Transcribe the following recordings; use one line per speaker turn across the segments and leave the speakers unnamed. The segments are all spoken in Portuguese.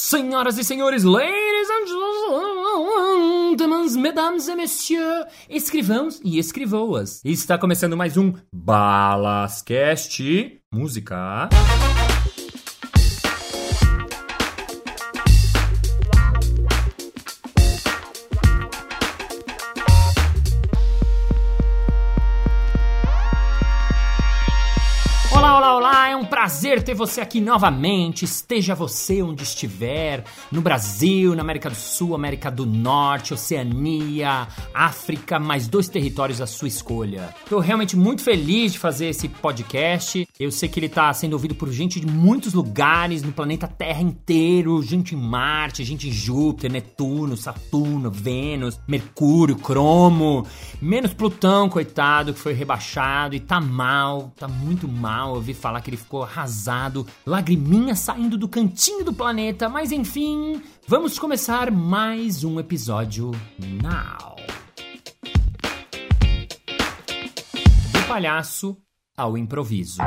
Senhoras e senhores, ladies and gentlemen, mesdames et messieurs, escrivãos e escrivoas. Está começando mais um Balascast Música. Prazer ter você aqui novamente. Esteja você onde estiver, no Brasil, na América do Sul, América do Norte, Oceania, África, mais dois territórios à sua escolha. Estou realmente muito feliz de fazer esse podcast. Eu sei que ele está sendo ouvido por gente de muitos lugares no planeta Terra inteiro, gente em Marte, gente em Júpiter, Netuno, Saturno, Vênus, Mercúrio, Cromo, menos Plutão, coitado, que foi rebaixado e tá mal, tá muito mal. Eu ouvi falar que ele ficou arrasado, lagriminha saindo do cantinho do planeta, mas enfim, vamos começar mais um episódio now. Do palhaço ao improviso.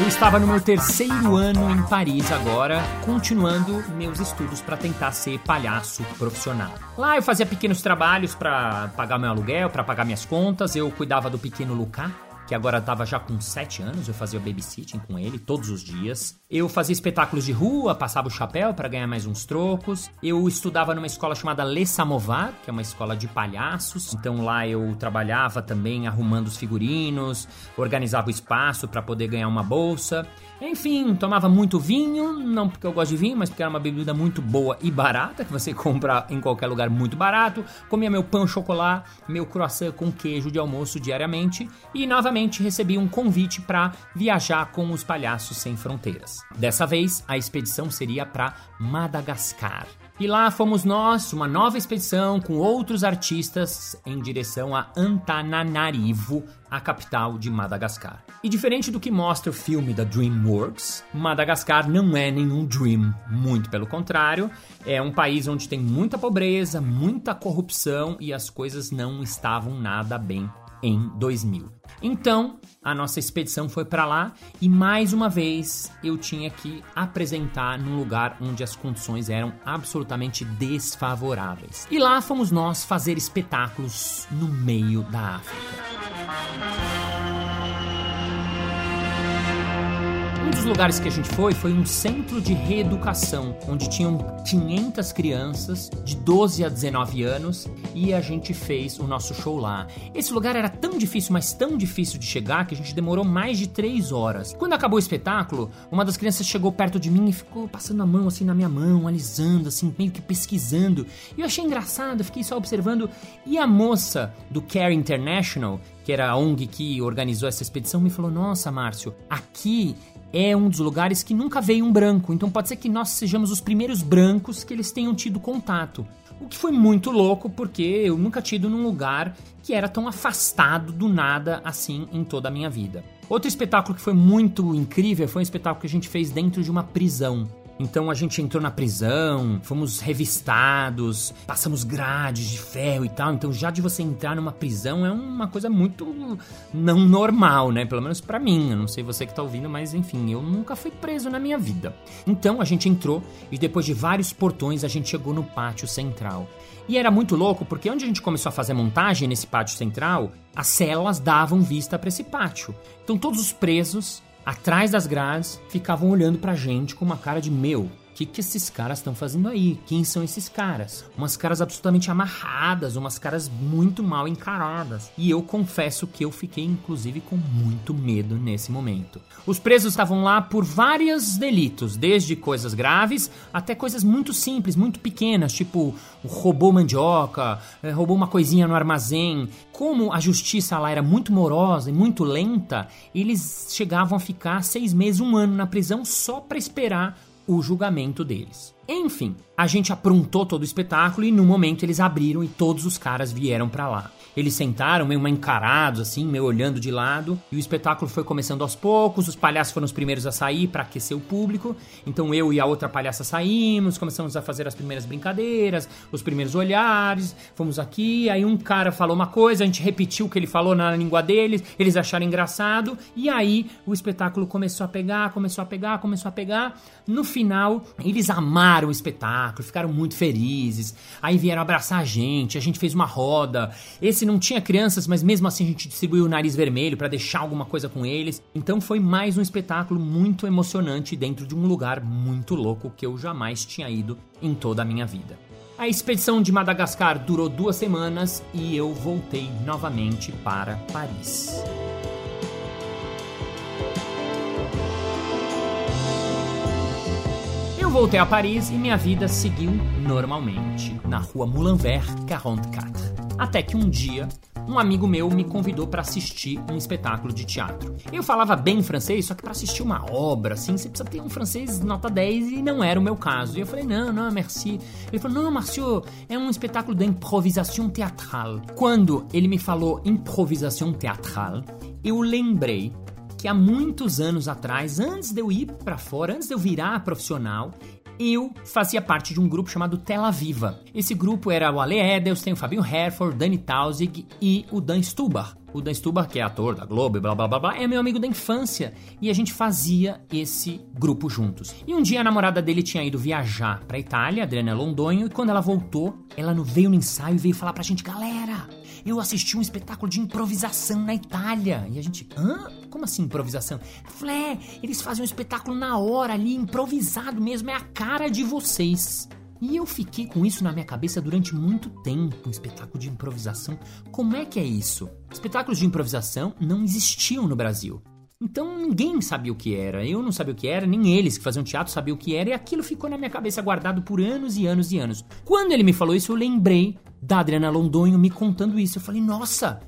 Eu estava no meu terceiro ano em Paris agora, continuando meus estudos para tentar ser palhaço profissional. Lá eu fazia pequenos trabalhos para pagar meu aluguel, para pagar minhas contas, eu cuidava do pequeno Lucas, que agora estava já com 7 anos, eu fazia babysitting com ele todos os dias. Eu fazia espetáculos de rua, passava o chapéu para ganhar mais uns trocos. Eu estudava numa escola chamada Le Samovar, que é uma escola de palhaços. Então lá eu trabalhava também arrumando os figurinos, organizava o espaço para poder ganhar uma bolsa. Enfim, tomava muito vinho, não porque eu gosto de vinho, mas porque era uma bebida muito boa e barata, que você compra em qualquer lugar muito barato. Comia meu pão chocolate, meu croissant com queijo de almoço diariamente e novamente recebi um convite para viajar com os Palhaços Sem Fronteiras. Dessa vez, a expedição seria para Madagascar. E lá fomos nós, uma nova expedição com outros artistas em direção a Antananarivo, a capital de Madagascar. E diferente do que mostra o filme da DreamWorks, Madagascar não é nenhum dream, muito pelo contrário, é um país onde tem muita pobreza, muita corrupção e as coisas não estavam nada bem em 2000. Então, a nossa expedição foi para lá e mais uma vez eu tinha que apresentar num lugar onde as condições eram absolutamente desfavoráveis. E lá fomos nós fazer espetáculos no meio da África. Um dos lugares que a gente foi foi um centro de reeducação, onde tinham 500 crianças de 12 a 19 anos e a gente fez o nosso show lá. Esse lugar era tão difícil, mas tão difícil de chegar que a gente demorou mais de 3 horas. Quando acabou o espetáculo, uma das crianças chegou perto de mim e ficou passando a mão assim na minha mão, alisando, assim, meio que pesquisando. E eu achei engraçado, fiquei só observando. E a moça do Care International, que era a ONG que organizou essa expedição, me falou: Nossa, Márcio, aqui é um dos lugares que nunca veio um branco, então pode ser que nós sejamos os primeiros brancos que eles tenham tido contato. O que foi muito louco, porque eu nunca tive num lugar que era tão afastado do nada assim em toda a minha vida. Outro espetáculo que foi muito incrível foi um espetáculo que a gente fez dentro de uma prisão. Então a gente entrou na prisão, fomos revistados, passamos grades de ferro e tal. Então já de você entrar numa prisão é uma coisa muito não normal, né? Pelo menos para mim. Eu não sei você que tá ouvindo, mas enfim, eu nunca fui preso na minha vida. Então a gente entrou e depois de vários portões a gente chegou no pátio central. E era muito louco porque onde a gente começou a fazer montagem nesse pátio central, as celas davam vista para esse pátio. Então todos os presos atrás das grades, ficavam olhando pra gente com uma cara de meu. Que, que esses caras estão fazendo aí? Quem são esses caras? Umas caras absolutamente amarradas, umas caras muito mal encaradas. E eu confesso que eu fiquei, inclusive, com muito medo nesse momento. Os presos estavam lá por vários delitos, desde coisas graves até coisas muito simples, muito pequenas, tipo roubou mandioca, eh, roubou uma coisinha no armazém. Como a justiça lá era muito morosa e muito lenta, eles chegavam a ficar seis meses, um ano na prisão só para esperar o julgamento deles. Enfim, a gente aprontou todo o espetáculo e no momento eles abriram e todos os caras vieram para lá. Eles sentaram meio encarados, assim, meio olhando de lado, e o espetáculo foi começando aos poucos. Os palhaços foram os primeiros a sair para aquecer o público. Então eu e a outra palhaça saímos, começamos a fazer as primeiras brincadeiras, os primeiros olhares. Fomos aqui, aí um cara falou uma coisa, a gente repetiu o que ele falou na língua deles, eles acharam engraçado, e aí o espetáculo começou a pegar, começou a pegar, começou a pegar. No final, eles amaram o espetáculo, ficaram muito felizes. Aí vieram abraçar a gente, a gente fez uma roda. Esse não tinha crianças, mas mesmo assim a gente distribuiu o nariz vermelho para deixar alguma coisa com eles. Então foi mais um espetáculo muito emocionante dentro de um lugar muito louco que eu jamais tinha ido em toda a minha vida. A expedição de Madagascar durou duas semanas e eu voltei novamente para Paris. Eu voltei a Paris e minha vida seguiu normalmente, na rua Moulin Vert 44. Até que um dia, um amigo meu me convidou para assistir um espetáculo de teatro. Eu falava bem francês, só que para assistir uma obra, assim, você precisa ter um francês nota 10 e não era o meu caso. E eu falei, não, não, merci. Ele falou, não, Marcio, é um espetáculo de improvisação teatral. Quando ele me falou improvisação teatral, eu lembrei que há muitos anos atrás, antes de eu ir para fora, antes de eu virar profissional, eu fazia parte de um grupo chamado Tela Viva. Esse grupo era o Ale Edelstein, o Fabinho Herford, Dani Tausig e o Dan Stubar. O Dan Stubar, que é ator da Globo e blá blá blá blá, é meu amigo da infância. E a gente fazia esse grupo juntos. E um dia a namorada dele tinha ido viajar pra Itália, Adriana Londonho, e quando ela voltou, ela veio no ensaio e veio falar pra gente: galera, eu assisti um espetáculo de improvisação na Itália. E a gente, hã? Como assim improvisação? Flé, eles fazem um espetáculo na hora ali, improvisado mesmo, é a cara de vocês. E eu fiquei com isso na minha cabeça durante muito tempo, um espetáculo de improvisação. Como é que é isso? Espetáculos de improvisação não existiam no Brasil. Então ninguém sabia o que era. Eu não sabia o que era, nem eles que faziam teatro sabiam o que era, e aquilo ficou na minha cabeça guardado por anos e anos e anos. Quando ele me falou isso, eu lembrei da Adriana Londonho me contando isso. Eu falei, nossa,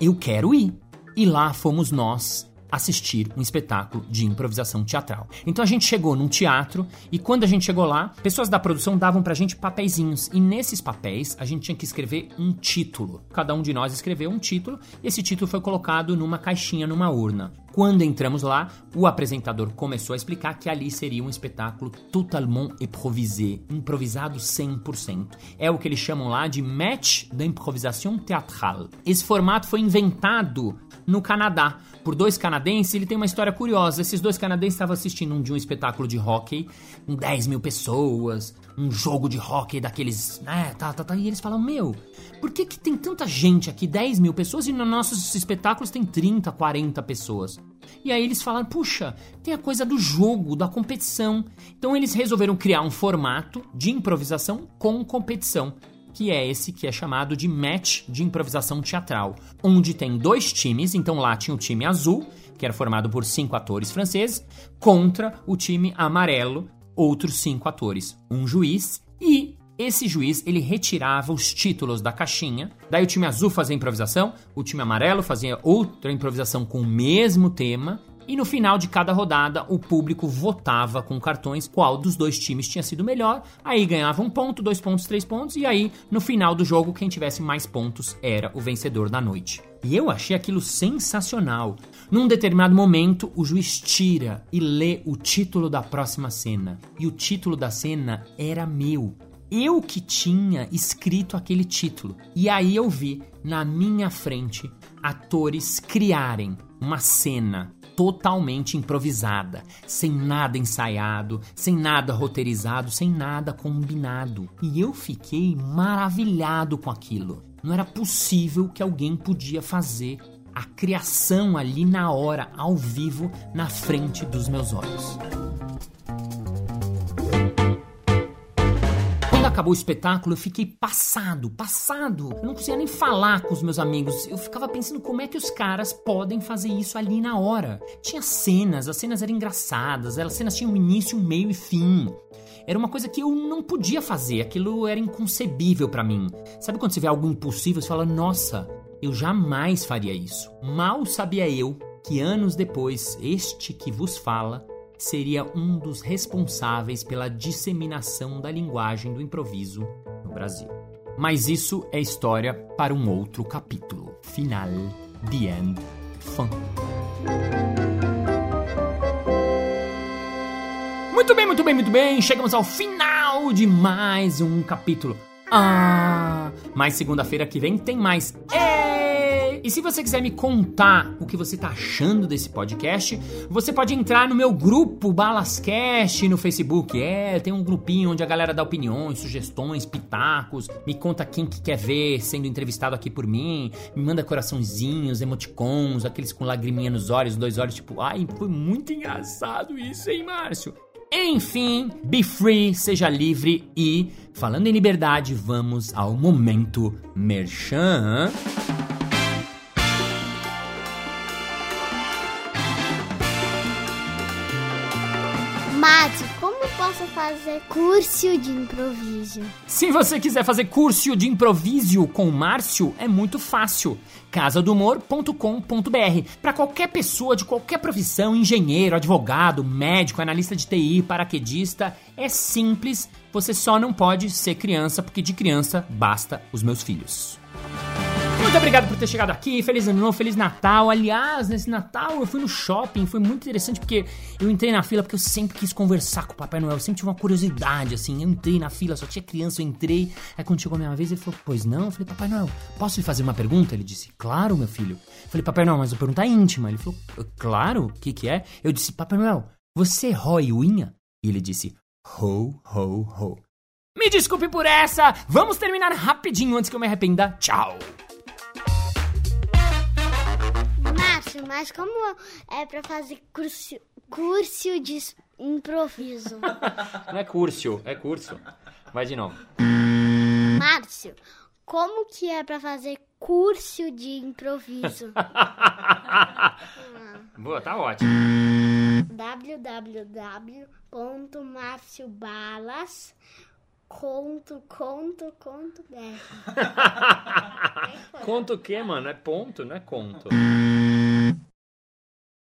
eu quero ir. E lá fomos nós assistir um espetáculo de improvisação teatral. Então a gente chegou num teatro e quando a gente chegou lá, pessoas da produção davam pra gente papeizinhos e nesses papéis a gente tinha que escrever um título. Cada um de nós escreveu um título e esse título foi colocado numa caixinha numa urna. Quando entramos lá, o apresentador começou a explicar que ali seria um espetáculo totalement improvisé, improvisado 100%. É o que eles chamam lá de match da improvisação teatral. Esse formato foi inventado no Canadá por dois canadenses. Ele tem uma história curiosa. Esses dois canadenses estavam assistindo um de um espetáculo de hockey com 10 mil pessoas, um jogo de hockey daqueles, né, tá, tá, tá. E eles falam: Meu, por que, que tem tanta gente aqui, 10 mil pessoas, e nos nossos espetáculos tem 30, 40 pessoas? E aí eles falaram: puxa, tem a coisa do jogo, da competição. Então eles resolveram criar um formato de improvisação com competição que é esse que é chamado de match de improvisação teatral, onde tem dois times, então lá tinha o time azul, que era formado por cinco atores franceses, contra o time amarelo, outros cinco atores, um juiz e esse juiz ele retirava os títulos da caixinha. Daí o time azul fazia improvisação, o time amarelo fazia outra improvisação com o mesmo tema e no final de cada rodada, o público votava com cartões qual dos dois times tinha sido melhor. Aí ganhava um ponto, dois pontos, três pontos. E aí, no final do jogo, quem tivesse mais pontos era o vencedor da noite. E eu achei aquilo sensacional. Num determinado momento, o juiz tira e lê o título da próxima cena. E o título da cena era meu. Eu que tinha escrito aquele título. E aí eu vi na minha frente atores criarem uma cena totalmente improvisada, sem nada ensaiado, sem nada roteirizado, sem nada combinado. E eu fiquei maravilhado com aquilo. Não era possível que alguém podia fazer a criação ali na hora, ao vivo, na frente dos meus olhos. Acabou o espetáculo, eu fiquei passado, passado. Eu não conseguia nem falar com os meus amigos. Eu ficava pensando como é que os caras podem fazer isso ali na hora. Tinha cenas, as cenas eram engraçadas, as cenas tinham início, meio e fim. Era uma coisa que eu não podia fazer, aquilo era inconcebível para mim. Sabe quando você vê algo impossível, você fala: "Nossa, eu jamais faria isso". Mal sabia eu que anos depois, este que vos fala seria um dos responsáveis pela disseminação da linguagem do improviso no Brasil. Mas isso é história para um outro capítulo. Final, the end, fun. Muito bem, muito bem, muito bem. Chegamos ao final de mais um capítulo. Ah, mas segunda-feira que vem tem mais. Ei! E se você quiser me contar o que você tá achando desse podcast, você pode entrar no meu grupo Balascast no Facebook. É, tem um grupinho onde a galera dá opiniões, sugestões, pitacos, me conta quem que quer ver sendo entrevistado aqui por mim, me manda coraçãozinhos, emoticons, aqueles com lagriminha nos olhos, dois olhos, tipo, ai, foi muito engraçado isso, hein, Márcio? Enfim, be free, seja livre e, falando em liberdade, vamos ao momento merchan.
Márcio, como posso fazer curso de improviso?
Se você quiser fazer curso de improviso com o Márcio, é muito fácil. casadohumor.com.br. Para qualquer pessoa de qualquer profissão, engenheiro, advogado, médico, analista de TI, paraquedista, é simples. Você só não pode ser criança, porque de criança basta os meus filhos. Muito obrigado por ter chegado aqui. Feliz ano novo, feliz Natal. Aliás, nesse Natal eu fui no shopping, foi muito interessante porque eu entrei na fila porque eu sempre quis conversar com o Papai Noel. Eu sempre tive uma curiosidade, assim. Eu entrei na fila, só tinha criança, eu entrei. Aí quando chegou a minha vez, ele falou: Pois não? Eu falei: Papai Noel, posso lhe fazer uma pergunta? Ele disse: Claro, meu filho. Eu falei: Papai Noel, mas a pergunta é íntima. Ele falou: Claro, o que, que é? Eu disse: Papai Noel, você rói unha? E ele disse: Ho, ho, ho. Me desculpe por essa. Vamos terminar rapidinho antes que eu me arrependa. Tchau.
Mas como é pra fazer curso, curso de improviso?
Não é curso, é curso. Vai de novo.
Márcio, como que é pra fazer curso de improviso?
Boa, tá ótimo.
www.marciobalas conto, conto, conto, BR.
Conto o quê, mano? É ponto, não é conto.